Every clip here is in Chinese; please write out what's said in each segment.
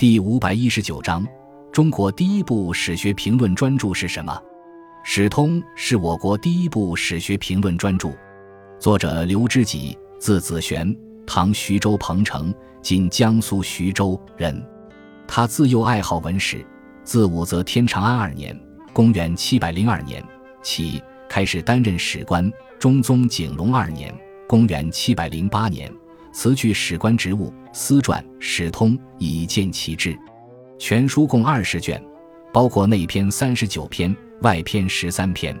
第五百一十九章：中国第一部史学评论专著是什么？《史通》是我国第一部史学评论专著，作者刘知己，字子玄，唐徐州彭城（今江苏徐州）人。他自幼爱好文史，自武则天长安二年（公元702年）起，开始担任史官。中宗景隆二年（公元708年）。辞去史官职务，私撰《史通》以见其志。全书共二十卷，包括内篇三十九篇，外篇十三篇。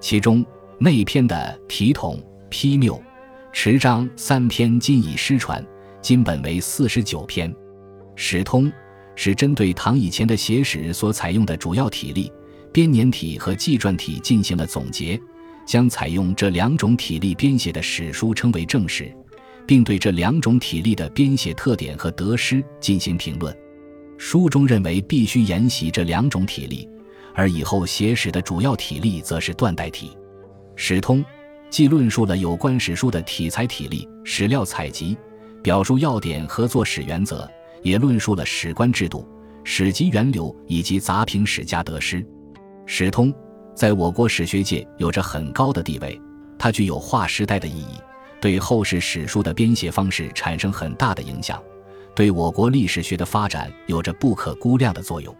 其中内篇的体统批谬、持章三篇今已失传，今本为四十九篇。《史通》是针对唐以前的写史所采用的主要体例编年体和纪传体进行了总结，将采用这两种体例编写的史书称为正史。并对这两种体例的编写特点和得失进行评论。书中认为必须沿袭这两种体例，而以后写史的主要体例则是断代体。《史通》既论述了有关史书的体裁体例、史料采集、表述要点和作史原则，也论述了史官制度、史籍源流以及杂评史家得失。《史通》在我国史学界有着很高的地位，它具有划时代的意义。对后世史书的编写方式产生很大的影响，对我国历史学的发展有着不可估量的作用。